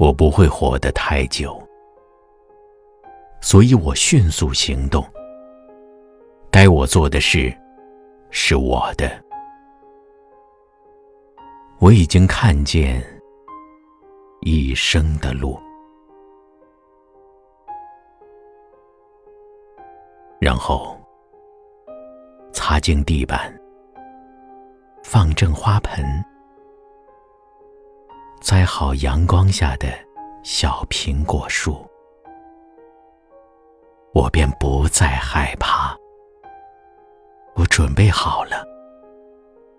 我不会活得太久，所以我迅速行动。该我做的事是我的。我已经看见一生的路，然后擦净地板，放正花盆，栽好阳光下的小苹果树，我便不再害怕。我准备好了。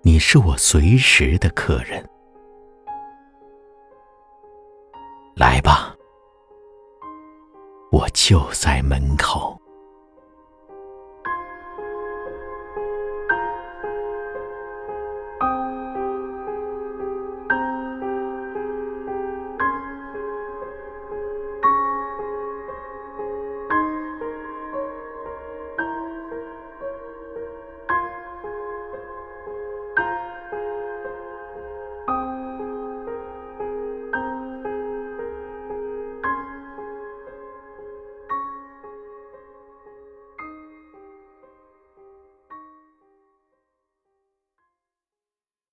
你是我随时的客人，来吧，我就在门口。